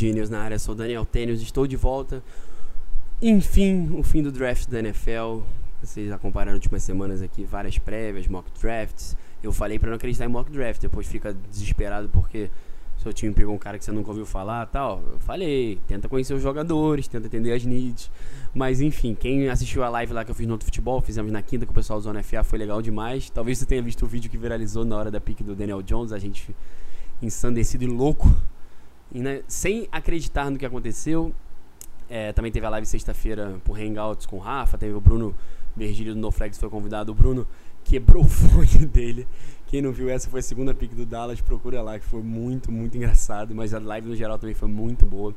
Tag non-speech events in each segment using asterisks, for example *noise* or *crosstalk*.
Genius, na área, sou Daniel Tênis, estou de volta. Enfim, o fim do draft da NFL. Vocês acompanharam nas últimas semanas aqui várias prévias, mock drafts. Eu falei para não acreditar em mock draft, depois fica desesperado porque seu time pegou um cara que você nunca ouviu falar tal. Eu falei, tenta conhecer os jogadores, tenta entender as needs. Mas enfim, quem assistiu a live lá que eu fiz no outro futebol, fizemos na quinta com o pessoal do Zona FA, foi legal demais. Talvez você tenha visto o vídeo que viralizou na hora da pique do Daniel Jones, a gente ensandecido e louco, né, sem acreditar no que aconteceu. É, também teve a live sexta-feira por Hangouts com o Rafa, teve o Bruno Virgílio do NoFlex foi convidado. O Bruno quebrou *laughs* o fone dele. Quem não viu essa foi a segunda pick do Dallas, procura lá, que foi muito, muito engraçado. Mas a live no geral também foi muito boa.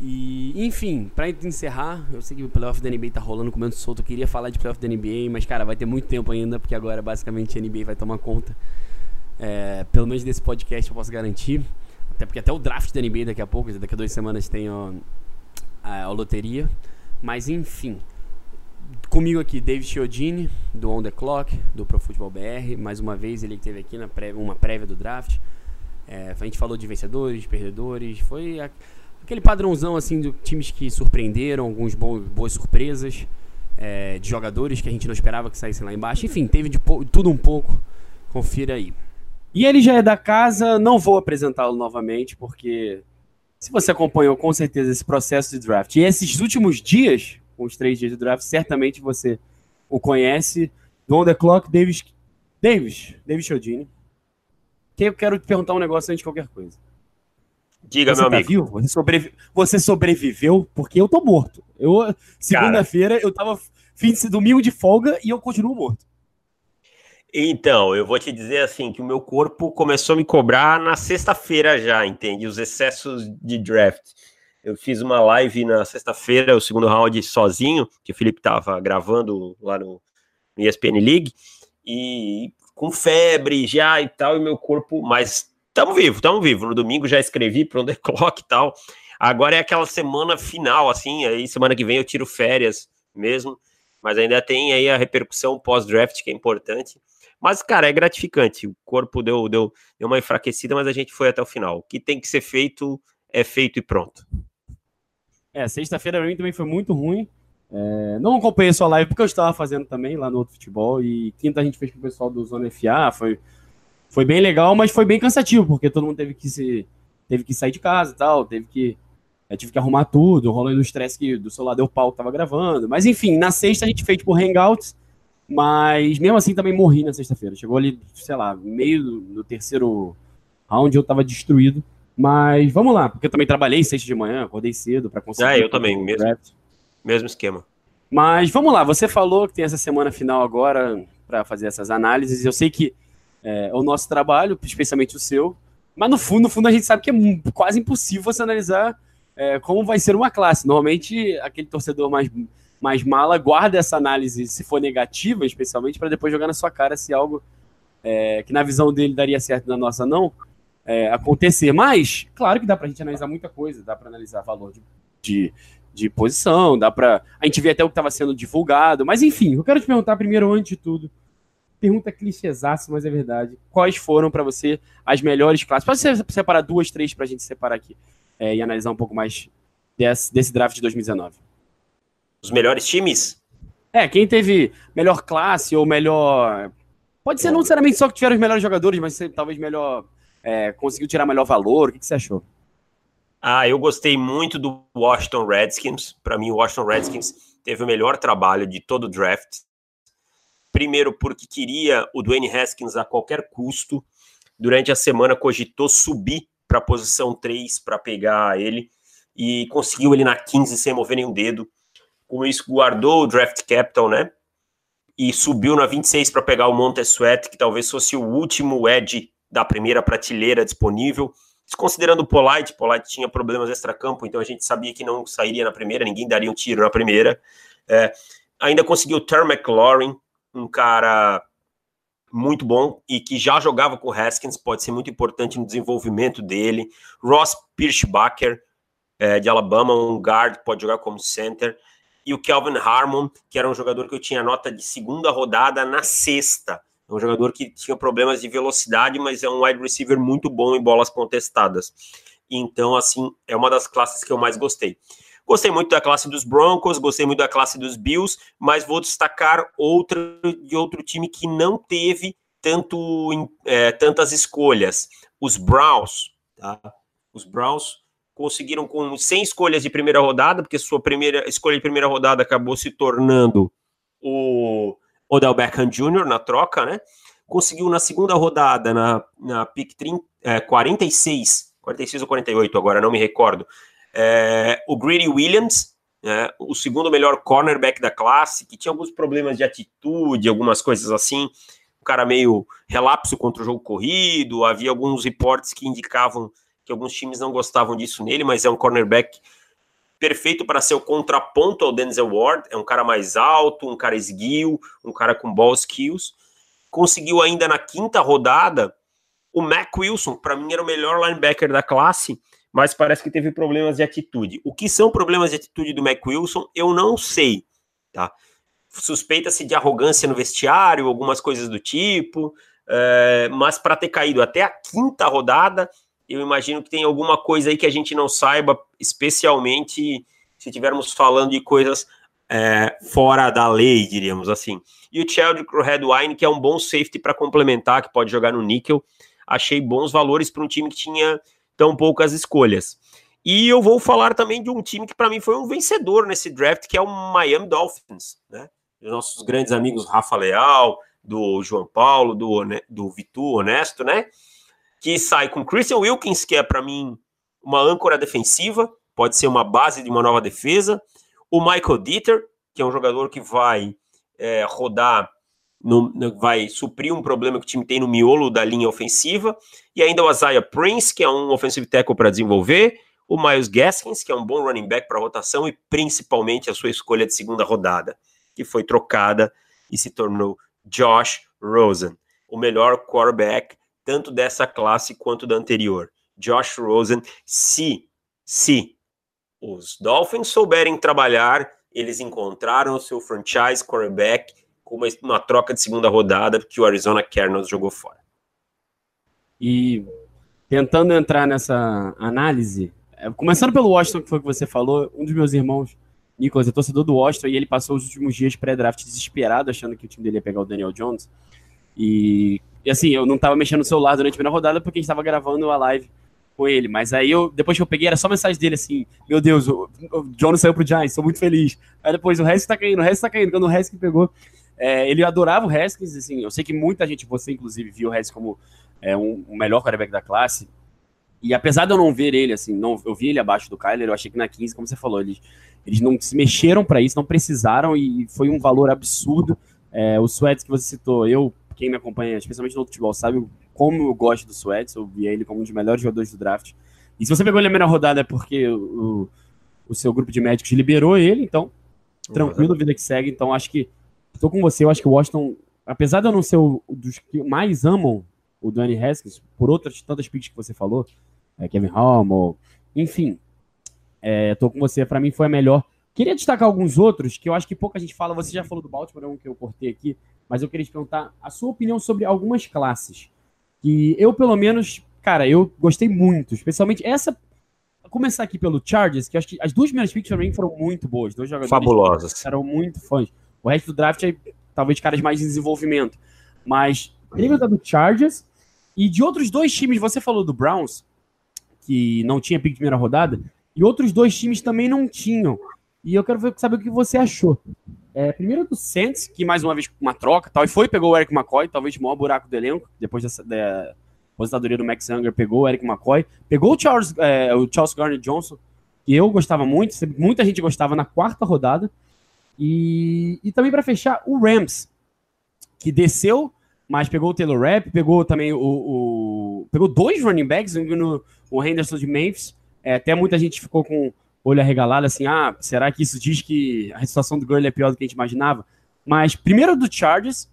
E, enfim, pra encerrar, eu sei que o playoff da NBA tá rolando comendo solto. Eu queria falar de playoff da NBA, mas, cara, vai ter muito tempo ainda, porque agora basicamente a NBA vai tomar conta. É, pelo menos desse podcast eu posso garantir. Até porque até o draft da NBA daqui a pouco, daqui a duas semanas tem a, a loteria. Mas enfim. Comigo aqui, David Chiodini, do On The Clock, do Pro Football BR. Mais uma vez, ele teve aqui na prévia, uma prévia do draft. É, a gente falou de vencedores, perdedores. Foi a, aquele padrãozão assim de times que surpreenderam, alguns bons, boas surpresas. É, de jogadores que a gente não esperava que saíssem lá embaixo. Enfim, teve de tudo um pouco. Confira aí. E ele já é da casa, não vou apresentá-lo novamente, porque se você acompanhou com certeza esse processo de draft e esses últimos dias, com os três dias de draft, certamente você o conhece. Do On The Clock, Davis, Davis, Davis Chiodini. Que eu quero te perguntar um negócio antes de qualquer coisa. Diga, você meu tá amigo. Vivo? Você, sobrevi... você sobreviveu? Porque eu tô morto. Eu segunda-feira eu tava fim de domingo de folga e eu continuo morto. Então, eu vou te dizer assim que o meu corpo começou a me cobrar na sexta-feira já, entende? Os excessos de draft. Eu fiz uma live na sexta-feira, o segundo round sozinho, que o Felipe estava gravando lá no, no ESPN League, e com febre já e tal, e meu corpo, mas estamos vivo, estamos vivo. No domingo já escrevi para o The *laughs* Clock e tal. Agora é aquela semana final, assim, aí semana que vem eu tiro férias mesmo, mas ainda tem aí a repercussão pós-draft que é importante. Mas, cara, é gratificante. O corpo deu, deu, deu uma enfraquecida, mas a gente foi até o final. O que tem que ser feito é feito e pronto. É, sexta-feira mim também foi muito ruim. É, não acompanhei sua live porque eu estava fazendo também lá no outro futebol. E quinta a gente fez com o pessoal do Zona FA. Foi, foi bem legal, mas foi bem cansativo, porque todo mundo teve que se teve que sair de casa e tal, teve que eu tive que arrumar tudo, rolando no estresse do celular deu pau que tava gravando. Mas enfim, na sexta a gente fez por Hangouts mas mesmo assim também morri na sexta-feira. Chegou ali, sei lá, meio do, do, terceiro round eu tava destruído. Mas vamos lá, porque eu também trabalhei sexta de manhã, acordei cedo para conseguir. Ah, eu também, mesmo, mesmo esquema. Mas vamos lá, você falou que tem essa semana final agora para fazer essas análises. Eu sei que é, o nosso trabalho, especialmente o seu, mas no fundo, no fundo a gente sabe que é quase impossível você analisar é, como vai ser uma classe. Normalmente aquele torcedor mais mas Mala guarda essa análise, se for negativa, especialmente, para depois jogar na sua cara se algo é, que na visão dele daria certo na nossa não é, acontecer. Mas, claro que dá para a gente analisar muita coisa, dá para analisar valor de, de, de, posição, dá para A gente vê até o que estava sendo divulgado. Mas, enfim, eu quero te perguntar primeiro, antes de tudo, pergunta clichêsaça, mas é verdade. Quais foram para você as melhores classes? Pode separar duas, três para a gente separar aqui é, e analisar um pouco mais desse, desse draft de 2019 os melhores times? É, quem teve melhor classe ou melhor. Pode ser não necessariamente só que tiveram os melhores jogadores, mas talvez melhor. É, conseguiu tirar melhor valor. O que, que você achou? Ah, eu gostei muito do Washington Redskins. Para mim, o Washington Redskins teve o melhor trabalho de todo o draft. Primeiro, porque queria o Dwayne Haskins a qualquer custo. Durante a semana, cogitou subir para a posição 3 para pegar ele e conseguiu ele na 15 sem mover nenhum dedo com isso guardou o draft capital, né? E subiu na 26 para pegar o Montez Sweat, que talvez fosse o último edge da primeira prateleira disponível. Desconsiderando o Polite, Polite tinha problemas extra-campo, então a gente sabia que não sairia na primeira, ninguém daria um tiro na primeira. É, ainda conseguiu o Terry McLaurin, um cara muito bom e que já jogava com o Haskins, pode ser muito importante no desenvolvimento dele. Ross Pirschbacher, é, de Alabama, um guard, pode jogar como center e o Kelvin Harmon, que era um jogador que eu tinha nota de segunda rodada na sexta. É um jogador que tinha problemas de velocidade, mas é um wide receiver muito bom em bolas contestadas. Então, assim, é uma das classes que eu mais gostei. Gostei muito da classe dos Broncos, gostei muito da classe dos Bills, mas vou destacar outra de outro time que não teve tanto, é, tantas escolhas. Os Browns, tá? Os Browns conseguiram com 100 escolhas de primeira rodada, porque sua primeira escolha de primeira rodada acabou se tornando o Odell Beckham Jr. na troca, né? Conseguiu na segunda rodada, na, na pick 30, é, 46, 46 ou 48, agora não me recordo, é, o Greedy Williams, né, o segundo melhor cornerback da classe, que tinha alguns problemas de atitude, algumas coisas assim, um cara meio relapso contra o jogo corrido, havia alguns reportes que indicavam que alguns times não gostavam disso nele, mas é um cornerback perfeito para ser o contraponto ao Denzel Ward, é um cara mais alto, um cara esguio, um cara com ball skills, conseguiu ainda na quinta rodada o Mac Wilson, para mim era o melhor linebacker da classe, mas parece que teve problemas de atitude. O que são problemas de atitude do Mac Wilson, eu não sei, tá? Suspeita-se de arrogância no vestiário, algumas coisas do tipo, é, mas para ter caído até a quinta rodada, eu imagino que tem alguma coisa aí que a gente não saiba, especialmente se estivermos falando de coisas é, fora da lei, diríamos assim. E o Sheldrick Redwine, que é um bom safety para complementar, que pode jogar no níquel, achei bons valores para um time que tinha tão poucas escolhas. E eu vou falar também de um time que para mim foi um vencedor nesse draft, que é o Miami Dolphins, né? Os nossos grandes amigos Rafa Leal, do João Paulo, do, do Vitu Honesto, né? Que sai com Christian Wilkins, que é para mim uma âncora defensiva, pode ser uma base de uma nova defesa. O Michael Dieter, que é um jogador que vai é, rodar no, vai suprir um problema que o time tem no miolo da linha ofensiva, e ainda o Isaiah Prince, que é um offensive tackle para desenvolver, o Miles Gaskins, que é um bom running back para rotação, e principalmente a sua escolha de segunda rodada, que foi trocada e se tornou Josh Rosen, o melhor quarterback tanto dessa classe quanto da anterior. Josh Rosen, se, se os Dolphins souberem trabalhar, eles encontraram o seu franchise quarterback com uma, uma troca de segunda rodada que o Arizona Cardinals jogou fora. E tentando entrar nessa análise, é, começando pelo Washington, que foi o que você falou, um dos meus irmãos, Nicolas, é torcedor do Washington, e ele passou os últimos dias pré-draft desesperado, achando que o time dele ia pegar o Daniel Jones. E, e assim, eu não estava mexendo no celular durante a primeira rodada porque a gente estava gravando a live com ele. Mas aí eu, depois que eu peguei, era só mensagem dele assim: Meu Deus, o, o Jones saiu pro Giants, sou muito feliz. Aí depois o resto tá caindo, o resto tá caindo. Quando o resto pegou, é, ele adorava o Haskins, assim, eu sei que muita gente, você inclusive, viu o Haskins como é, um, um melhor quarterback da classe. E apesar de eu não ver ele, assim, não, eu vi ele abaixo do Kyler, eu achei que na 15, como você falou, eles, eles não se mexeram para isso, não precisaram e foi um valor absurdo. É, o Sweats que você citou, eu, quem me acompanha, especialmente no futebol, sabe como eu gosto do Sweats, eu vi ele como um dos melhores jogadores do draft. E se você pegou ele na primeira rodada é porque o, o seu grupo de médicos liberou ele, então tranquilo, vida que segue. Então acho que Estou com você, eu acho que o Washington, apesar de eu não ser o, dos que mais amam o Danny Haskins, por outras tantas picks que você falou, é, Kevin Hall, enfim, é, tô com você, para mim foi a melhor. Queria destacar alguns outros que eu acho que pouca gente fala. Você já falou do Baltimore, é um que eu cortei aqui, mas eu queria te perguntar a sua opinião sobre algumas classes. Que eu, pelo menos, cara, eu gostei muito, especialmente essa. Vou começar aqui pelo Chargers, que acho que as duas primeiras picks mim foram muito boas. Dois jogadores fabulosas. Eram muito fãs. O resto do draft é talvez caras mais em desenvolvimento. Mas lembra do Chargers e de outros dois times, você falou do Browns, que não tinha pick de primeira rodada, e outros dois times também não tinham. E eu quero saber o que você achou. É, primeiro do Saints, que mais uma vez uma troca, tal, e foi pegou o Eric McCoy, talvez o maior buraco do elenco, depois dessa, da aposentadoria do Max Younger, pegou o Eric McCoy, pegou o Charles, é, o Charles Garner Johnson, que eu gostava muito, muita gente gostava na quarta rodada, e, e também para fechar, o Rams, que desceu, mas pegou o Taylor Rapp, pegou também o, o, Pegou dois running backs, o Henderson de Memphis. É, até muita gente ficou com olho arregalado, assim, ah, será que isso diz que a situação do Gurley é pior do que a gente imaginava? Mas primeiro do Chargers,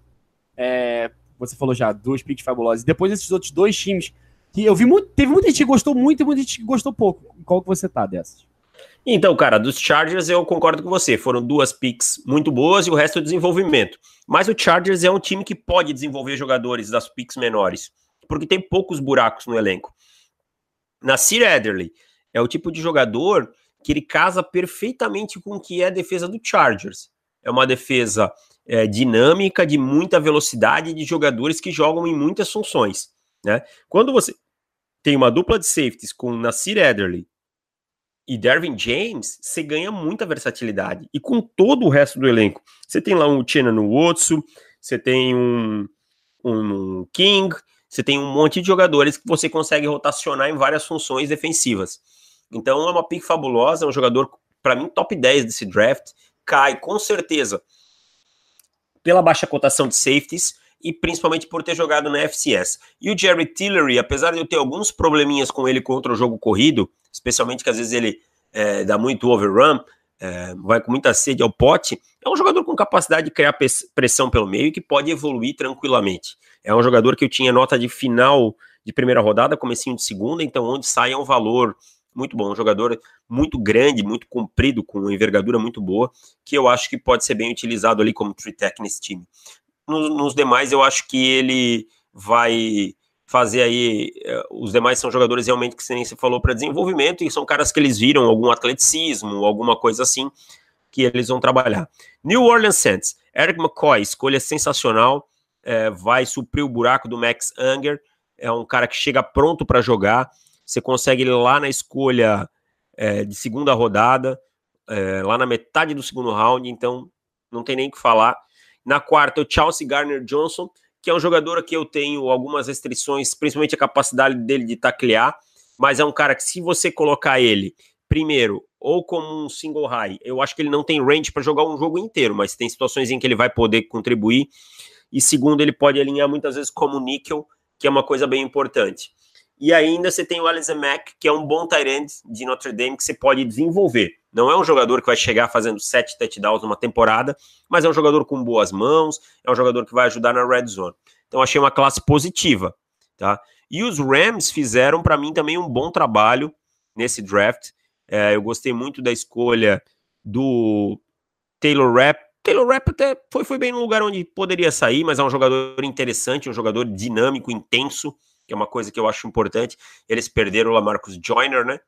é, você falou já, duas picks fabulosas. Depois esses outros dois times, que eu vi muito, teve muita gente que gostou muito e muita gente que gostou pouco. Qual que você tá dessas? Então, cara, dos Chargers eu concordo com você. Foram duas picks muito boas e o resto é desenvolvimento. Mas o Chargers é um time que pode desenvolver jogadores das picks menores, porque tem poucos buracos no elenco. Nasir Adderley é o tipo de jogador que ele casa perfeitamente com o que é a defesa do Chargers. É uma defesa é, dinâmica, de muita velocidade, de jogadores que jogam em muitas funções. Né? Quando você tem uma dupla de safeties com Nasir Adderley e Dervin James, você ganha muita versatilidade. E com todo o resto do elenco, você tem lá um no Wotsu, você tem um, um King, você tem um monte de jogadores que você consegue rotacionar em várias funções defensivas. Então é uma pick fabulosa, é um jogador, para mim, top 10 desse draft. Cai com certeza pela baixa cotação de safeties e principalmente por ter jogado na FCS. E o Jerry Tillery, apesar de eu ter alguns probleminhas com ele contra o jogo corrido, especialmente que às vezes ele é, dá muito overrun, é, vai com muita sede ao pote, é um jogador com capacidade de criar pressão pelo meio e que pode evoluir tranquilamente. É um jogador que eu tinha nota de final de primeira rodada, comecinho de segunda, então onde sai é um valor muito bom, um jogador muito grande, muito comprido, com uma envergadura muito boa, que eu acho que pode ser bem utilizado ali como tree tech nesse time. Nos, nos demais, eu acho que ele vai fazer aí. Eh, os demais são jogadores realmente que nem se falou para desenvolvimento e são caras que eles viram algum atleticismo, alguma coisa assim que eles vão trabalhar. New Orleans Saints, Eric McCoy, escolha sensacional, é, vai suprir o buraco do Max Unger, é um cara que chega pronto para jogar. Você consegue lá na escolha é, de segunda rodada, é, lá na metade do segundo round, então não tem nem o que falar. Na quarta, o Chelsea Garner Johnson, que é um jogador que eu tenho algumas restrições, principalmente a capacidade dele de taclear, mas é um cara que se você colocar ele, primeiro, ou como um single high, eu acho que ele não tem range para jogar um jogo inteiro, mas tem situações em que ele vai poder contribuir, e segundo, ele pode alinhar muitas vezes como níquel, que é uma coisa bem importante. E ainda você tem o Alisson Mack, que é um bom tight end de Notre Dame que você pode desenvolver. Não é um jogador que vai chegar fazendo sete touchdowns numa temporada, mas é um jogador com boas mãos, é um jogador que vai ajudar na red zone. Então achei uma classe positiva, tá? E os Rams fizeram para mim também um bom trabalho nesse draft. É, eu gostei muito da escolha do Taylor Rapp. Taylor Rapp até foi, foi bem no lugar onde poderia sair, mas é um jogador interessante, um jogador dinâmico, intenso que é uma coisa que eu acho importante. Eles perderam o Lamarcus Joyner, né?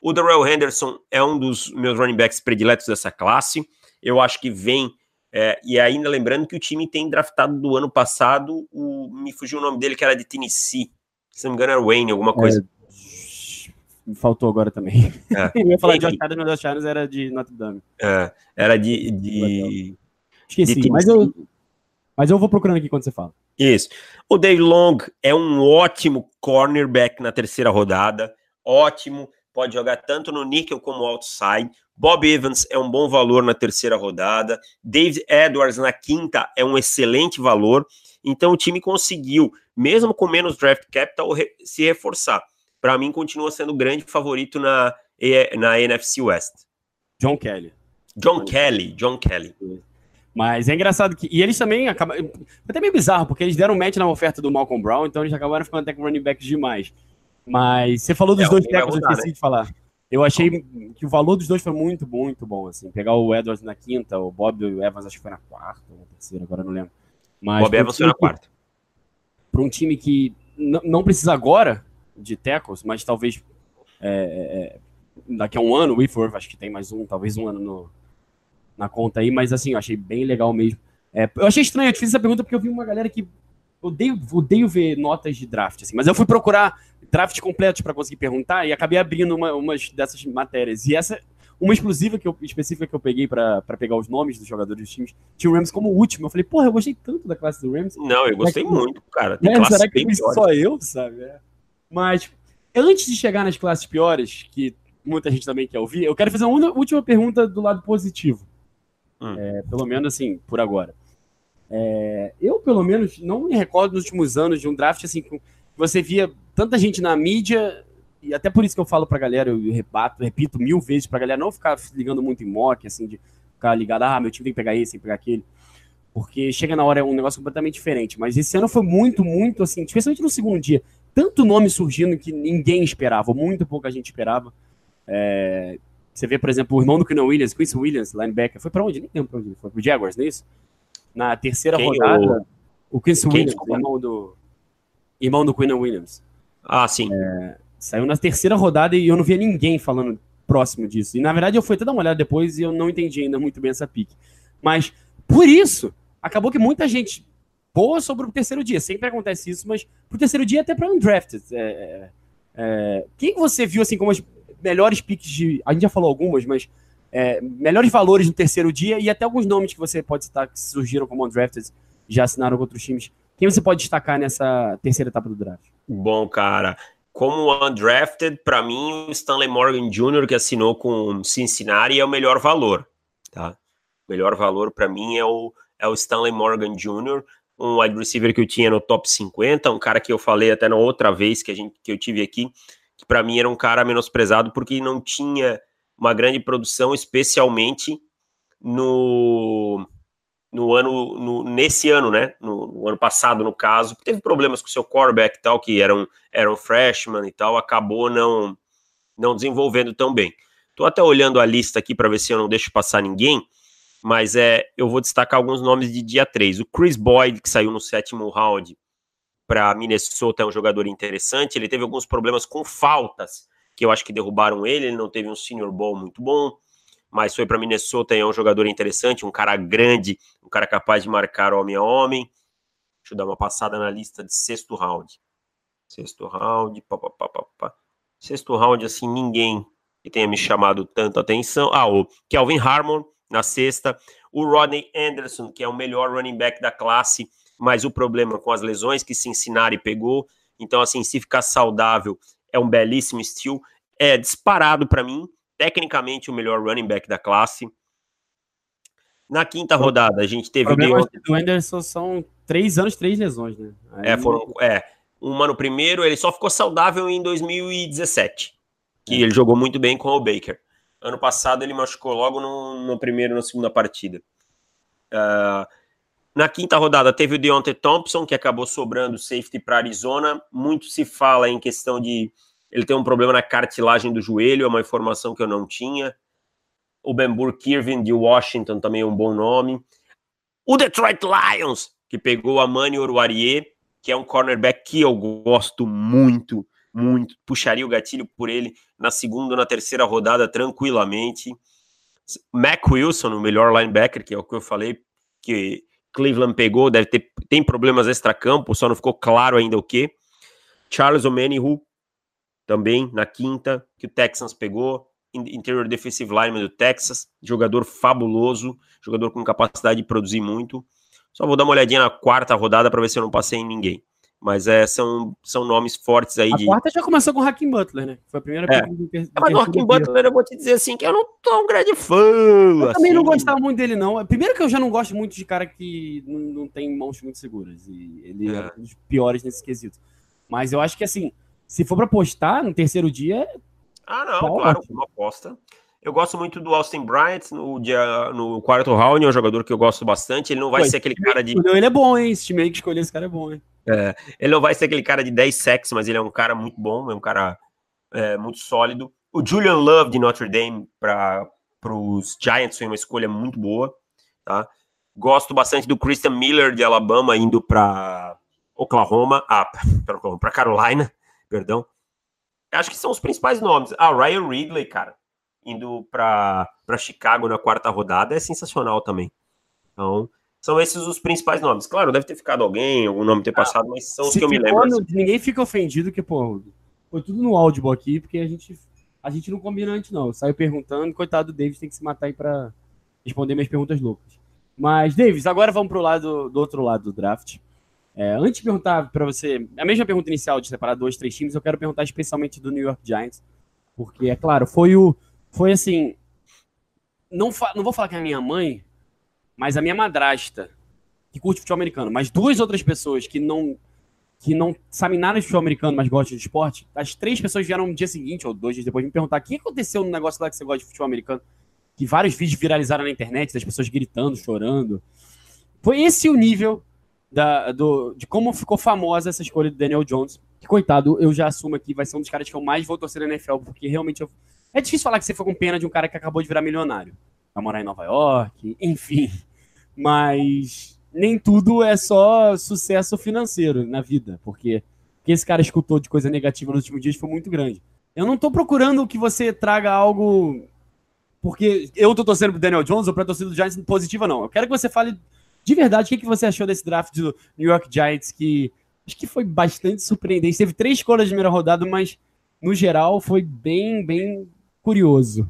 O Darrell Henderson é um dos meus running backs prediletos dessa classe. Eu acho que vem. É, e ainda lembrando que o time tem draftado do ano passado, o, me fugiu o nome dele, que era de Tennessee. Se não me engano, era Wayne, alguma coisa. É, faltou agora também. É. *laughs* eu ia falar de Josh Adams, mas Josh Adams era de Notre Dame. É, era de. de Esqueci, de mas, eu, mas eu vou procurando aqui quando você fala. Isso. O Dave Long é um ótimo cornerback na terceira rodada. Ótimo. Pode jogar tanto no nickel como outside. Bob Evans é um bom valor na terceira rodada. David Edwards na quinta é um excelente valor. Então o time conseguiu, mesmo com menos draft capital, se reforçar. Para mim, continua sendo o grande favorito na, na NFC West. John Kelly. John Kelly, John Kelly. Mas é engraçado que. E eles também acabam. Foi até meio bizarro, porque eles deram match na oferta do Malcolm Brown, então eles acabaram ficando até com running backs demais. Mas você falou dos é, dois tackles, eu esqueci né? de falar. Eu achei que o valor dos dois foi muito, muito bom, assim. Pegar o Edwards na quinta, o Bob e o Evans acho que foi na quarta ou na terceira, agora não lembro. Mas Bob Evans foi na quarta. Para um time que não precisa agora de tackles, mas talvez é, é, é, daqui a um ano, o Whitworth acho que tem mais um, talvez um ano no, na conta aí, mas assim, eu achei bem legal mesmo. É, eu achei estranho, eu te fiz essa pergunta porque eu vi uma galera que odeio, odeio ver notas de draft, assim, mas eu fui procurar drafts completos para conseguir perguntar e acabei abrindo uma, umas dessas matérias. E essa, uma exclusiva que eu, específica que eu peguei para pegar os nomes dos jogadores dos times, tinha o Rams como último. Eu falei, porra, eu gostei tanto da classe do Rams. Não, eu gostei muito, cara. Tem é, será que só eu, sabe? É. Mas antes de chegar nas classes piores, que muita gente também quer ouvir, eu quero fazer uma última pergunta do lado positivo. Hum. É, pelo menos assim, por agora. É, eu, pelo menos, não me recordo nos últimos anos de um draft assim, que você via tanta gente na mídia, e até por isso que eu falo pra galera, eu rebato, repito mil vezes pra galera não ficar ligando muito em mock, assim, de ficar ligado, ah, meu time tem que pegar esse, tem que pegar aquele. Porque chega na hora é um negócio completamente diferente. Mas esse ano foi muito, muito assim, especialmente no segundo dia. Tanto nome surgindo que ninguém esperava, muito pouca gente esperava. É, você vê, por exemplo, o irmão do Quinn Williams, Chris Williams, linebacker, foi para onde? Nem lembro pra onde ele foi. Pro Jaguars, não é isso? Na terceira Quem, rodada, o, o Quem, Williams, irmão do, irmão do Quinn Williams. Ah, sim. É, Saiu na terceira rodada e eu não via ninguém falando próximo disso. E na verdade eu fui até dar uma olhada depois e eu não entendi ainda muito bem essa pique. Mas por isso, acabou que muita gente boa sobre o terceiro dia. Sempre acontece isso, mas pro terceiro dia até para undrafted. É, é, é, quem você viu assim como as melhores piques de. A gente já falou algumas, mas é, melhores valores no terceiro dia e até alguns nomes que você pode citar que surgiram como undrafted, já assinaram com outros times. Quem você pode destacar nessa terceira etapa do draft? Bom, cara, como undrafted, para mim, o Stanley Morgan Jr., que assinou com Cincinnati, é o melhor valor. Tá? O melhor valor para mim é o, é o Stanley Morgan Jr., um wide receiver que eu tinha no top 50, um cara que eu falei até na outra vez que, a gente, que eu tive aqui, para mim era um cara menosprezado porque não tinha uma grande produção, especialmente no, no ano, no, nesse ano, né? No, no, ano passado, no caso, teve problemas com seu quarterback e tal, que eram, eram freshman e tal, acabou não, não desenvolvendo tão bem. Tô até olhando a lista aqui para ver se eu não deixo passar ninguém, mas é, eu vou destacar alguns nomes de dia 3. O Chris Boyd, que saiu no sétimo round para Minnesota, é um jogador interessante. Ele teve alguns problemas com faltas, que eu acho que derrubaram ele. Ele não teve um senior ball muito bom mas foi para Minnesota e é um jogador interessante, um cara grande, um cara capaz de marcar homem a homem. Deixa eu dar uma passada na lista de sexto round. Sexto round, pá, pá, pá. Sexto round, assim, ninguém que tenha me chamado tanta atenção. Ah, o Kelvin Harmon na sexta. O Rodney Anderson, que é o melhor running back da classe, mas o problema com as lesões que Cincinnati pegou. Então, assim, se ficar saudável, é um belíssimo estilo. É disparado para mim tecnicamente o melhor running back da classe. Na quinta rodada, a gente teve o Deontay... do Anderson são três anos, três lesões, né? Aí... É, foram, é, uma no primeiro, ele só ficou saudável em 2017, que é. ele jogou muito bem com o Baker. Ano passado ele machucou logo no, no primeiro e na segunda partida. Uh, na quinta rodada teve o Deontay Thompson, que acabou sobrando safety para Arizona. Muito se fala em questão de ele tem um problema na cartilagem do joelho, é uma informação que eu não tinha. O Ben Burke-Irving de Washington também é um bom nome. O Detroit Lions, que pegou a Mani Oruarie, que é um cornerback que eu gosto muito, muito. Puxaria o gatilho por ele na segunda ou na terceira rodada tranquilamente. Mac Wilson, o melhor linebacker, que é o que eu falei, que Cleveland pegou, deve ter tem problemas extra-campo, só não ficou claro ainda o que. Charles Omenihu, também na quinta, que o Texans pegou, interior defensive lineman do Texas, jogador fabuloso, jogador com capacidade de produzir muito. Só vou dar uma olhadinha na quarta rodada para ver se eu não passei em ninguém. Mas é, são, são nomes fortes aí. A de... quarta já começou com o Hakim Butler, né? Foi a primeira é. do, é, Mas o Hakim Butler, eu vou te dizer assim, que eu não tô um grande fã. Eu assim. também não gostava muito dele, não. Primeiro que eu já não gosto muito de cara que não, não tem mãos muito seguras. E ele é. é um dos piores nesse quesito. Mas eu acho que, assim, se for para apostar no terceiro dia. Ah, não, tá claro, uma aposta. Eu gosto muito do Austin Bryant no, dia, no quarto round, é um jogador que eu gosto bastante. Ele não vai Pô, ser aquele cara de. Ele é bom, hein? Esse time aí que escolheu esse cara é bom, hein? É, ele não vai ser aquele cara de 10 sacks, mas ele é um cara muito bom, é um cara é, muito sólido. O Julian Love de Notre Dame para os Giants foi uma escolha muito boa, tá? Gosto bastante do Christian Miller de Alabama indo para Oklahoma, ah, *laughs* para Carolina *laughs* perdão. Acho que são os principais nomes. Ah, Ryan Ridley, cara, indo para Chicago na quarta rodada é sensacional também. Então, são esses os principais nomes. Claro, deve ter ficado alguém, algum nome ter ah, passado, mas são os que eu me lembro. Assim. Ninguém fica ofendido que, pô, foi tudo no áudio aqui, porque a gente, a gente não combina antes, não. Saiu perguntando, coitado do Davis tem que se matar aí para responder minhas perguntas loucas. Mas, Davis, agora vamos pro lado do outro lado do draft. É, antes de perguntar para você, a mesma pergunta inicial de separar dois, três times, eu quero perguntar especialmente do New York Giants, porque, é claro, foi o. Foi assim. Não, não vou falar que é a minha mãe, mas a minha madrasta, que curte futebol americano, mas duas outras pessoas que não que não sabem nada de futebol americano, mas gostam de esporte, as três pessoas vieram no dia seguinte, ou dois dias depois, me perguntar o que aconteceu no negócio lá que você gosta de futebol americano. Que vários vídeos viralizaram na internet, das pessoas gritando, chorando. Foi esse o nível da, do, de como ficou famosa essa escolha do Daniel Jones. Que, coitado, eu já assumo aqui, vai ser um dos caras que eu mais vou torcer na NFL, porque realmente eu... é difícil falar que você foi com pena de um cara que acabou de virar milionário. Vai morar em Nova York, enfim. Mas nem tudo é só sucesso financeiro na vida, porque que esse cara escutou de coisa negativa nos últimos dias foi muito grande. Eu não tô procurando que você traga algo porque eu tô torcendo pro Daniel Jones ou pra torcida do Giants positiva, não. Eu quero que você fale de verdade o que, que você achou desse draft do New York Giants, que acho que foi bastante surpreendente. Teve três escolhas de primeira rodada, mas no geral foi bem, bem curioso.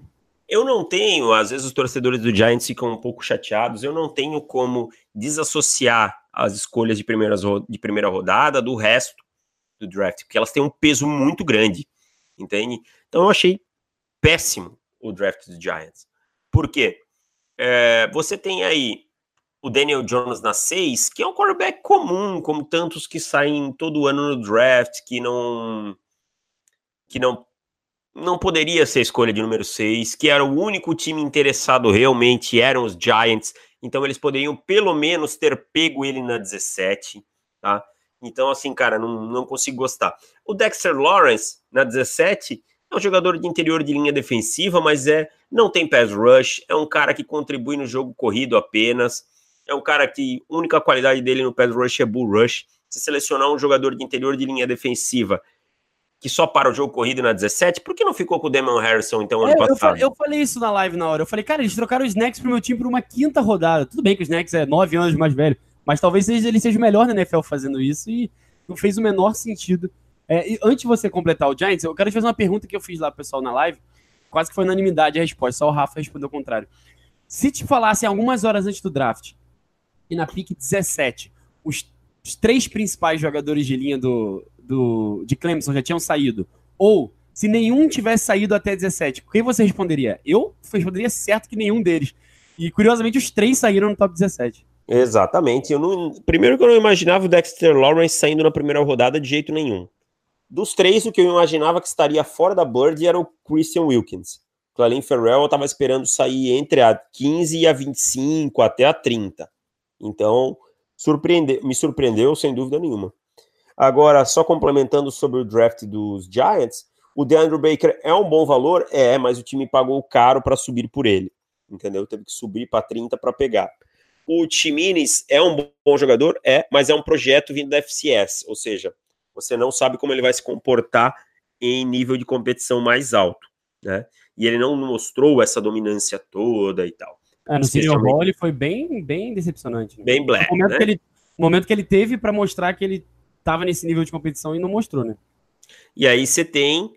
Eu não tenho, às vezes os torcedores do Giants ficam um pouco chateados, eu não tenho como desassociar as escolhas de, primeiras, de primeira rodada do resto do draft, porque elas têm um peso muito grande, entende? Então eu achei péssimo o draft dos Giants. Por quê? É, você tem aí o Daniel Jones na 6, que é um quarterback comum, como tantos que saem todo ano no draft, que não que não não poderia ser escolha de número 6, que era o único time interessado realmente eram os Giants, então eles poderiam pelo menos ter pego ele na 17, tá? Então, assim, cara, não, não consigo gostar. O Dexter Lawrence, na 17, é um jogador de interior de linha defensiva, mas é não tem pass rush, é um cara que contribui no jogo corrido apenas, é um cara que a única qualidade dele no pass rush é bull rush. Se selecionar um jogador de interior de linha defensiva que só para o jogo corrido na 17, por que não ficou com o Damon Harrison então ano é, passado? Eu falei, eu falei, isso na live na hora. Eu falei, cara, eles trocaram o Snacks pro meu time por uma quinta rodada. Tudo bem que o Snacks é nove anos mais velho, mas talvez ele seja o melhor na NFL fazendo isso e não fez o menor sentido é, antes de você completar o Giants, eu quero te fazer uma pergunta que eu fiz lá pro pessoal na live. Quase que foi unanimidade a resposta, só o Rafa respondeu o contrário. Se te falassem algumas horas antes do draft, e na pick 17, os, os três principais jogadores de linha do, do, de Clemson já tinham saído, ou se nenhum tivesse saído até 17, quem você responderia? Eu responderia certo que nenhum deles. E curiosamente, os três saíram no top 17. Exatamente. Eu não, primeiro que eu não imaginava o Dexter Lawrence saindo na primeira rodada de jeito nenhum. Dos três, o que eu imaginava que estaria fora da Bird era o Christian Wilkins. O Clelin Ferrell estava esperando sair entre a 15 e a 25, até a 30. Então, surpreende, me surpreendeu sem dúvida nenhuma. Agora, só complementando sobre o draft dos Giants, o DeAndre Baker é um bom valor? É, mas o time pagou caro para subir por ele. Entendeu? Teve que subir para 30 para pegar. O Timinez é um bom jogador? É, mas é um projeto vindo da FCS, ou seja, você não sabe como ele vai se comportar em nível de competição mais alto, né? E ele não mostrou essa dominância toda e tal. É, no Senior Bowl ele foi bem, bem decepcionante. Né? Bem black, o momento, né? que ele, o momento que ele teve para mostrar que ele estava nesse nível de competição e não mostrou, né? E aí você tem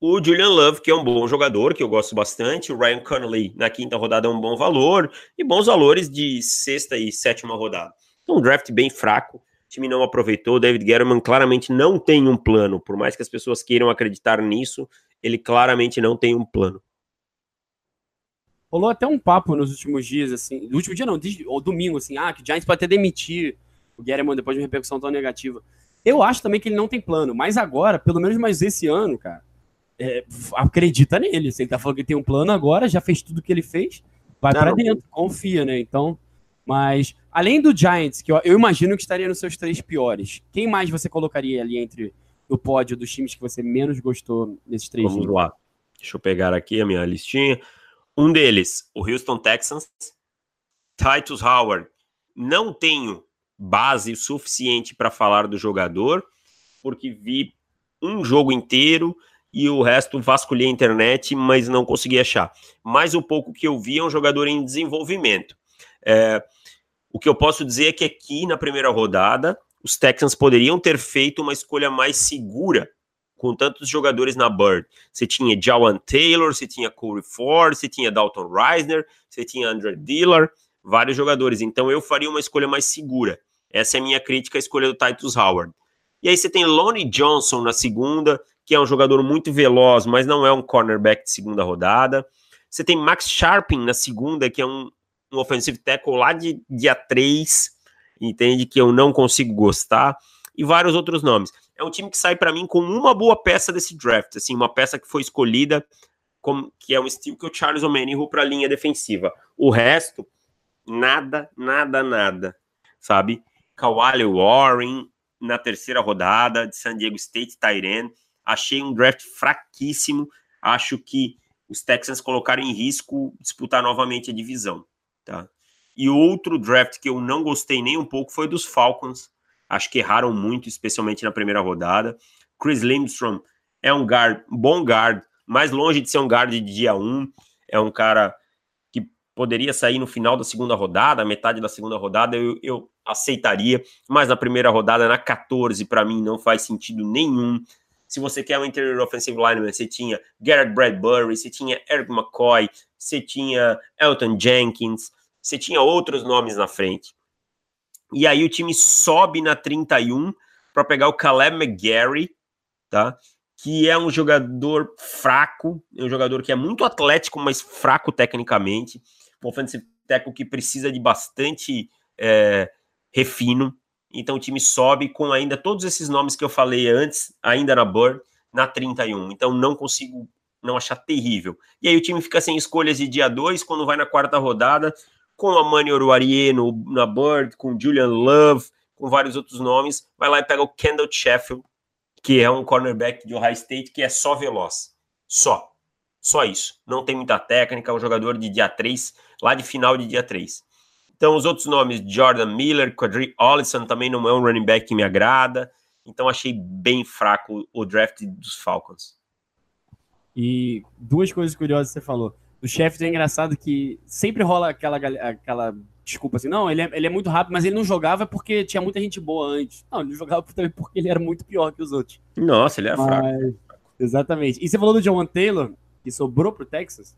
o Julian Love, que é um bom jogador, que eu gosto bastante. O Ryan Connolly, na quinta rodada, é um bom valor. E bons valores de sexta e sétima rodada. Então, um draft bem fraco time não aproveitou. David Guerrero claramente não tem um plano, por mais que as pessoas queiram acreditar nisso, ele claramente não tem um plano. Rolou até um papo nos últimos dias, assim, no último dia não, ou domingo, assim, ah, que o Giants pode até demitir o Guerrero depois de uma repercussão tão negativa. Eu acho também que ele não tem plano, mas agora, pelo menos mais esse ano, cara, é, acredita nele. Se ele tá falando que tem um plano agora, já fez tudo que ele fez, vai para dentro, confia, né? Então, mas, além do Giants, que eu, eu, imagino que estaria nos seus três piores, quem mais você colocaria ali entre o pódio dos times que você menos gostou nesses três Vamos lá. Deixa eu pegar aqui a minha listinha. Um deles, o Houston Texans. Titus Howard. Não tenho base suficiente para falar do jogador, porque vi um jogo inteiro e o resto vasculhei a internet, mas não consegui achar. Mas o pouco que eu vi é um jogador em desenvolvimento. É, o que eu posso dizer é que aqui na primeira rodada, os Texans poderiam ter feito uma escolha mais segura com tantos jogadores na Bird. Você tinha Jawan Taylor, você tinha Corey Ford, você tinha Dalton Reisner, você tinha Andrew Dillard, vários jogadores. Então eu faria uma escolha mais segura. Essa é a minha crítica à escolha do Titus Howard. E aí você tem Lonnie Johnson na segunda, que é um jogador muito veloz, mas não é um cornerback de segunda rodada. Você tem Max Sharping na segunda, que é um, um offensive tackle lá de dia 3, entende? Que eu não consigo gostar, e vários outros nomes. É um time que sai para mim com uma boa peça desse draft, assim, uma peça que foi escolhida, como, que é um estilo que o Charles Omenihu para a linha defensiva. O resto, nada, nada, nada, sabe? Kawali Warren na terceira rodada de San Diego State, Tyren. Achei um draft fraquíssimo. Acho que os Texans colocaram em risco disputar novamente a divisão. Tá? E outro draft que eu não gostei nem um pouco foi dos Falcons. Acho que erraram muito, especialmente na primeira rodada. Chris Lindstrom é um guard, bom guard, mais longe de ser um guard de dia 1. É um cara poderia sair no final da segunda rodada, metade da segunda rodada, eu, eu aceitaria. Mas na primeira rodada, na 14, para mim não faz sentido nenhum. Se você quer um interior offensive lineman, você tinha Garrett Bradbury, você tinha Eric McCoy, você tinha Elton Jenkins, você tinha outros nomes na frente. E aí o time sobe na 31 para pegar o Caleb McGarry, tá? Que é um jogador fraco, é um jogador que é muito atlético, mas fraco tecnicamente. Offensive tackle que precisa de bastante é, refino. Então o time sobe com ainda todos esses nomes que eu falei antes, ainda na Bird, na 31. Então não consigo não achar terrível. E aí o time fica sem escolhas de dia 2, quando vai na quarta rodada, com a Mani Oruarie no, na Bird, com Julian Love, com vários outros nomes, vai lá e pega o Kendall Sheffield, que é um cornerback de Ohio State que é só veloz. Só. Só isso. Não tem muita técnica, é um jogador de dia 3, lá de final de dia 3. Então, os outros nomes, Jordan Miller, Quadri Ollison, também não é um running back que me agrada. Então, achei bem fraco o draft dos Falcons. E duas coisas curiosas que você falou. O chefe é engraçado que sempre rola aquela, aquela desculpa assim, não, ele é, ele é muito rápido, mas ele não jogava porque tinha muita gente boa antes. Não, ele jogava *laughs* também porque ele era muito pior que os outros. Nossa, ele é mas, fraco. Exatamente. E você falou do John Taylor, que sobrou pro Texas.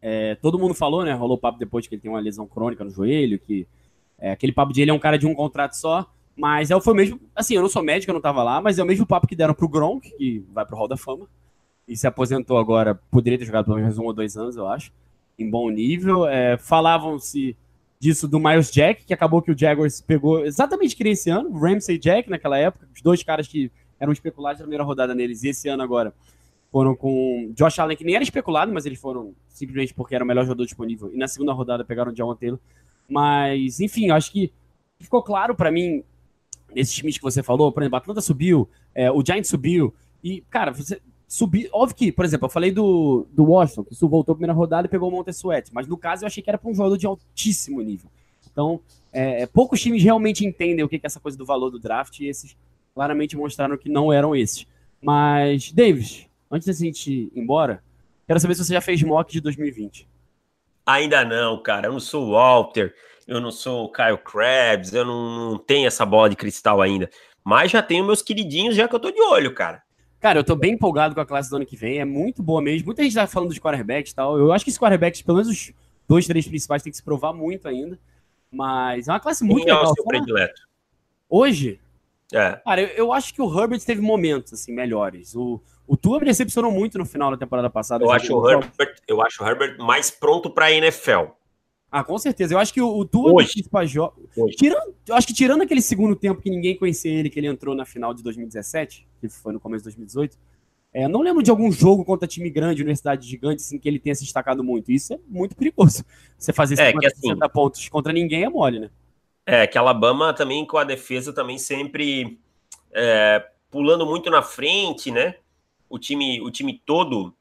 É, todo mundo falou, né? Rolou papo depois que ele tem uma lesão crônica no joelho, que é, aquele papo de ele é um cara de um contrato só. Mas é, foi mesmo. Assim, eu não sou médico, eu não tava lá, mas é o mesmo papo que deram pro Gronk, que vai pro Hall da Fama. E se aposentou agora, poderia ter jogado pelo menos um ou dois anos, eu acho. Em bom nível. É, Falavam-se disso do Miles Jack, que acabou que o Jaguars pegou exatamente que esse ano, Ramsey Jack naquela época, os dois caras que eram especulados na primeira rodada neles, e esse ano agora foram com Josh Allen, que nem era especulado, mas eles foram simplesmente porque era o melhor jogador disponível. E na segunda rodada pegaram o John Taylor. Mas, enfim, acho que ficou claro para mim, nesses times que você falou, por exemplo, a Atlanta subiu, é, o Giants subiu, e, cara, você subir. Óbvio que, por exemplo, eu falei do, do Washington, que isso voltou a primeira rodada e pegou o Montesuete, mas no caso eu achei que era para um jogador de altíssimo nível. Então, é, poucos times realmente entendem o que é essa coisa do valor do draft, e esses claramente mostraram que não eram esses. Mas, Davis, Antes da gente ir embora, quero saber se você já fez mock de 2020. Ainda não, cara. Eu não sou o Walter, eu não sou o Kyle Krabs, eu não, não tenho essa bola de cristal ainda. Mas já tenho meus queridinhos, já que eu tô de olho, cara. Cara, eu tô bem empolgado com a classe do ano que vem. É muito boa mesmo. Muita gente tá falando dos quarterbacks e tal. Eu acho que esses quarterbacks, pelo menos os dois, três principais, tem que se provar muito ainda. Mas é uma classe muito Quem legal. É o seu predileto? Hoje? É. Cara, eu, eu, acho que o Herbert teve momentos assim melhores. O, o Tua me decepcionou muito no final da temporada passada. Eu acho, o Herbert, eu acho o Herbert mais pronto para a NFL. Ah, com certeza. Eu acho que o, o Tua Hoje. tirando, eu acho que tirando aquele segundo tempo que ninguém conhecia ele, que ele entrou na final de 2017, que foi no começo de 2018, é, não lembro de algum jogo contra time grande, universidade gigante, assim, que ele tenha se destacado muito. Isso é muito perigoso. *laughs* Você fazer 50, é, assim, pontos contra ninguém é mole, né? É, que a Alabama também com a defesa também sempre é, pulando muito na frente, né? O time, o time todo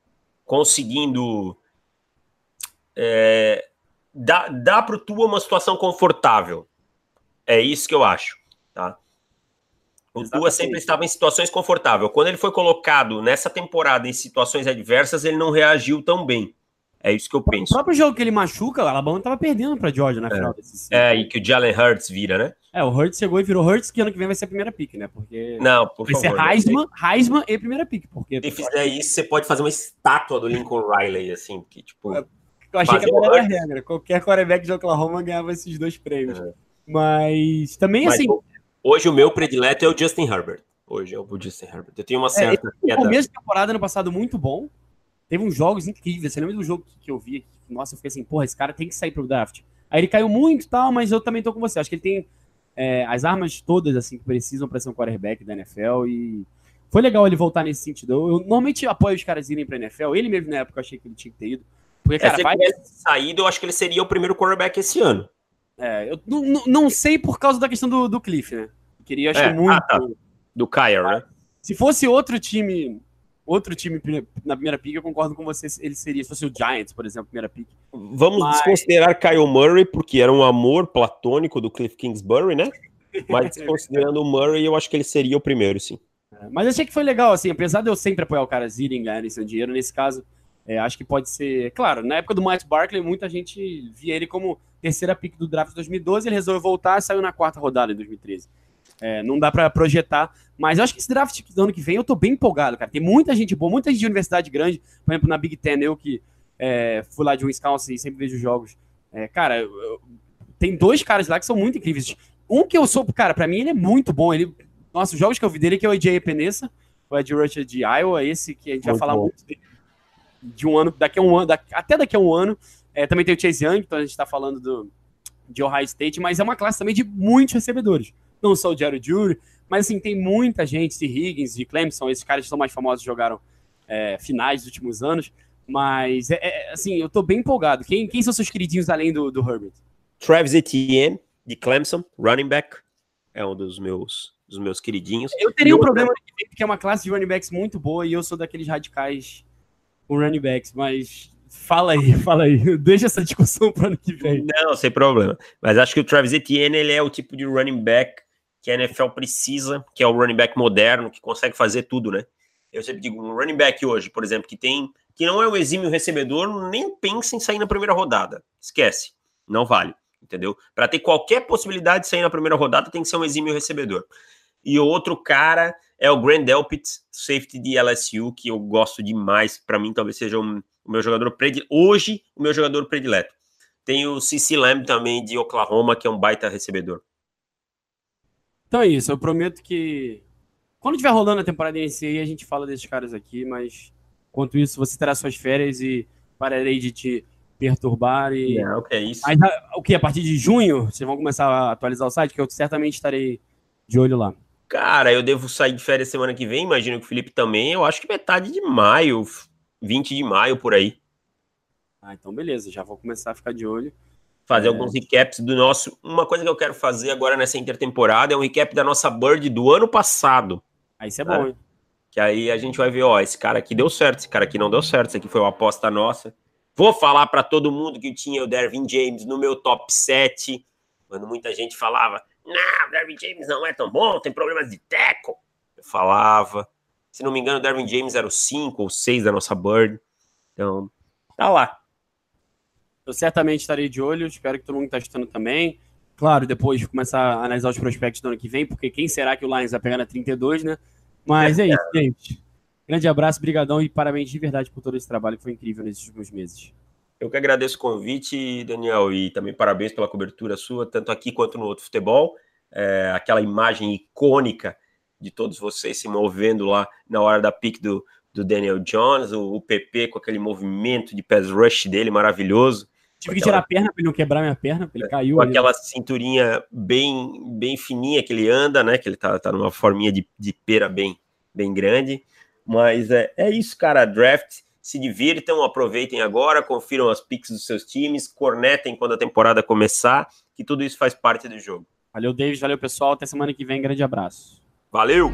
conseguindo é, dar, dar para o Tua uma situação confortável. É isso que eu acho. Tá? O Exatamente. Tua sempre estava em situações confortáveis. Quando ele foi colocado nessa temporada em situações adversas, ele não reagiu tão bem. É isso que eu penso. O próprio jogo que ele machuca, o Alabama tava perdendo pra Georgia na é. final desse É, e que o Jalen Hurts vira, né? É, o Hurts chegou e virou Hurts, que ano que vem vai ser a primeira pick, né? Porque. Não, por vai favor. Ser Heisman, Heisman e primeira pick. Porque... Se fizer isso, você pode fazer uma estátua do Lincoln Riley, assim, que tipo. É, eu achei que era a regra. Qualquer quarterback de Oklahoma ganhava esses dois prêmios. É. Mas também, Mas, assim. Hoje o meu predileto é o Justin Herbert. Hoje é o Justin Herbert. Eu tenho uma é, certa. É, o começo de temporada ano passado muito bom. Teve uns jogos incríveis. Você lembra do jogo que, que eu vi? Nossa, eu fiquei assim, porra, esse cara tem que sair pro draft. Aí ele caiu muito e tal, mas eu também tô com você. Acho que ele tem é, as armas todas assim que precisam para ser um quarterback da NFL e foi legal ele voltar nesse sentido. Eu, eu normalmente apoio os caras irem pra NFL. Ele mesmo na época eu achei que ele tinha que ter ido. Porque, é, cara, é, se ele tivesse saído, eu acho que ele seria o primeiro quarterback esse ano. É, eu não, não sei por causa da questão do, do Cliff, né? Queria, acho é, muito. Ah, tá. Do Kyle, né? Se fosse outro time outro time na primeira pick, eu concordo com você, ele seria, se fosse o Giants, por exemplo, primeira pick. Vamos Mas... desconsiderar Kyle Murray, porque era um amor platônico do Cliff Kingsbury, né? Mas *laughs* considerando o Murray, eu acho que ele seria o primeiro, sim. É, mas achei que foi legal, assim, apesar de eu sempre apoiar o cara irem ganharem seu dinheiro, nesse caso, é, acho que pode ser. Claro, na época do Mike Barkley, muita gente via ele como terceira pick do draft de 2012, ele resolveu voltar e saiu na quarta rodada em 2013. É, não dá para projetar, mas eu acho que esse draft do ano que vem eu tô bem empolgado, cara. Tem muita gente boa, muita gente de universidade grande, por exemplo, na Big Ten, eu que é, fui lá de Wisconsin e sempre vejo jogos. É, cara, eu, tem dois caras lá que são muito incríveis. Um que eu sou, cara, para mim ele é muito bom. Ele, nossa, os jogos que eu vi dele que é o AJ Penessa, o Ed Rusher de Iowa, esse que a gente muito vai falar bom. muito dele, de um ano, daqui a um ano, daqui, até daqui a um ano. É, também tem o Chase Young, então a gente está falando do, de Ohio State, mas é uma classe também de muitos recebedores. Não só o Jared Jury, mas assim, tem muita gente, de Higgins, de Clemson, esses caras que são mais famosos jogaram é, finais dos últimos anos. Mas, é, é, assim, eu tô bem empolgado. Quem, quem são seus queridinhos além do, do Herbert? Travis Etienne, de Clemson, running back. É um dos meus, dos meus queridinhos. Eu teria um problema porque é uma classe de running backs muito boa e eu sou daqueles radicais com running backs, mas fala aí, *laughs* fala aí. Deixa essa discussão para ano que vem. Não, sem problema. Mas acho que o Travis Etienne ele é o tipo de running back que a NFL precisa, que é o running back moderno, que consegue fazer tudo, né? Eu sempre digo, um running back hoje, por exemplo, que tem que não é um exímio recebedor, nem pensa em sair na primeira rodada. Esquece, não vale entendeu? Para ter qualquer possibilidade de sair na primeira rodada, tem que ser um exímio recebedor. E outro cara é o Grand Delpit, safety de LSU, que eu gosto demais. Para mim, talvez seja um, o meu jogador predileto. Hoje, o meu jogador predileto. Tem o CC Lamb também de Oklahoma, que é um baita recebedor. Então é isso. Eu prometo que quando tiver rolando a temporada em si, a gente fala desses caras aqui, mas enquanto isso, você terá suas férias e pararei de te perturbar e. Não, que é isso. Mas, o que? A partir de junho, vocês vão começar a atualizar o site, que eu certamente estarei de olho lá. Cara, eu devo sair de férias semana que vem, imagino que o Felipe também. Eu acho que metade de maio, 20 de maio por aí. Ah, então beleza, já vou começar a ficar de olho. Fazer é... alguns recaps do nosso. Uma coisa que eu quero fazer agora nessa intertemporada é um recap da nossa Bird do ano passado. Aí isso é bom, hein? Que aí a gente vai ver, ó, esse cara aqui deu certo, esse cara aqui não deu certo, esse aqui foi uma aposta nossa. Vou falar para todo mundo que tinha o Dervin James no meu top 7, quando muita gente falava: não, o Dervin James não é tão bom, tem problemas de teco. Eu falava. Se não me engano, o Dervin James era o 5 ou 6 da nossa Bird. Então, tá lá. Eu certamente estarei de olho, espero que todo mundo está estando também. Claro, depois de começar a analisar os prospectos do ano que vem, porque quem será que o Lions vai pegar na 32, né? Mas é isso, gente. Grande abraço, brigadão e parabéns de verdade por todo esse trabalho que foi incrível nesses últimos meses. Eu que agradeço o convite, Daniel, e também parabéns pela cobertura sua, tanto aqui quanto no outro futebol. É, aquela imagem icônica de todos vocês se movendo lá na hora da pick do, do Daniel Jones, o, o PP com aquele movimento de pass rush dele maravilhoso. Tive que tirar a perna para ele não quebrar minha perna, ele é, caiu. Com ali. aquela cinturinha bem, bem fininha que ele anda, né? Que ele tá, tá numa forminha de, de pera bem, bem grande. Mas é, é isso, cara. Draft, se divirtam, aproveitem agora, confiram as picks dos seus times, cornetem quando a temporada começar, que tudo isso faz parte do jogo. Valeu, David. Valeu, pessoal. Até semana que vem. Grande abraço. Valeu!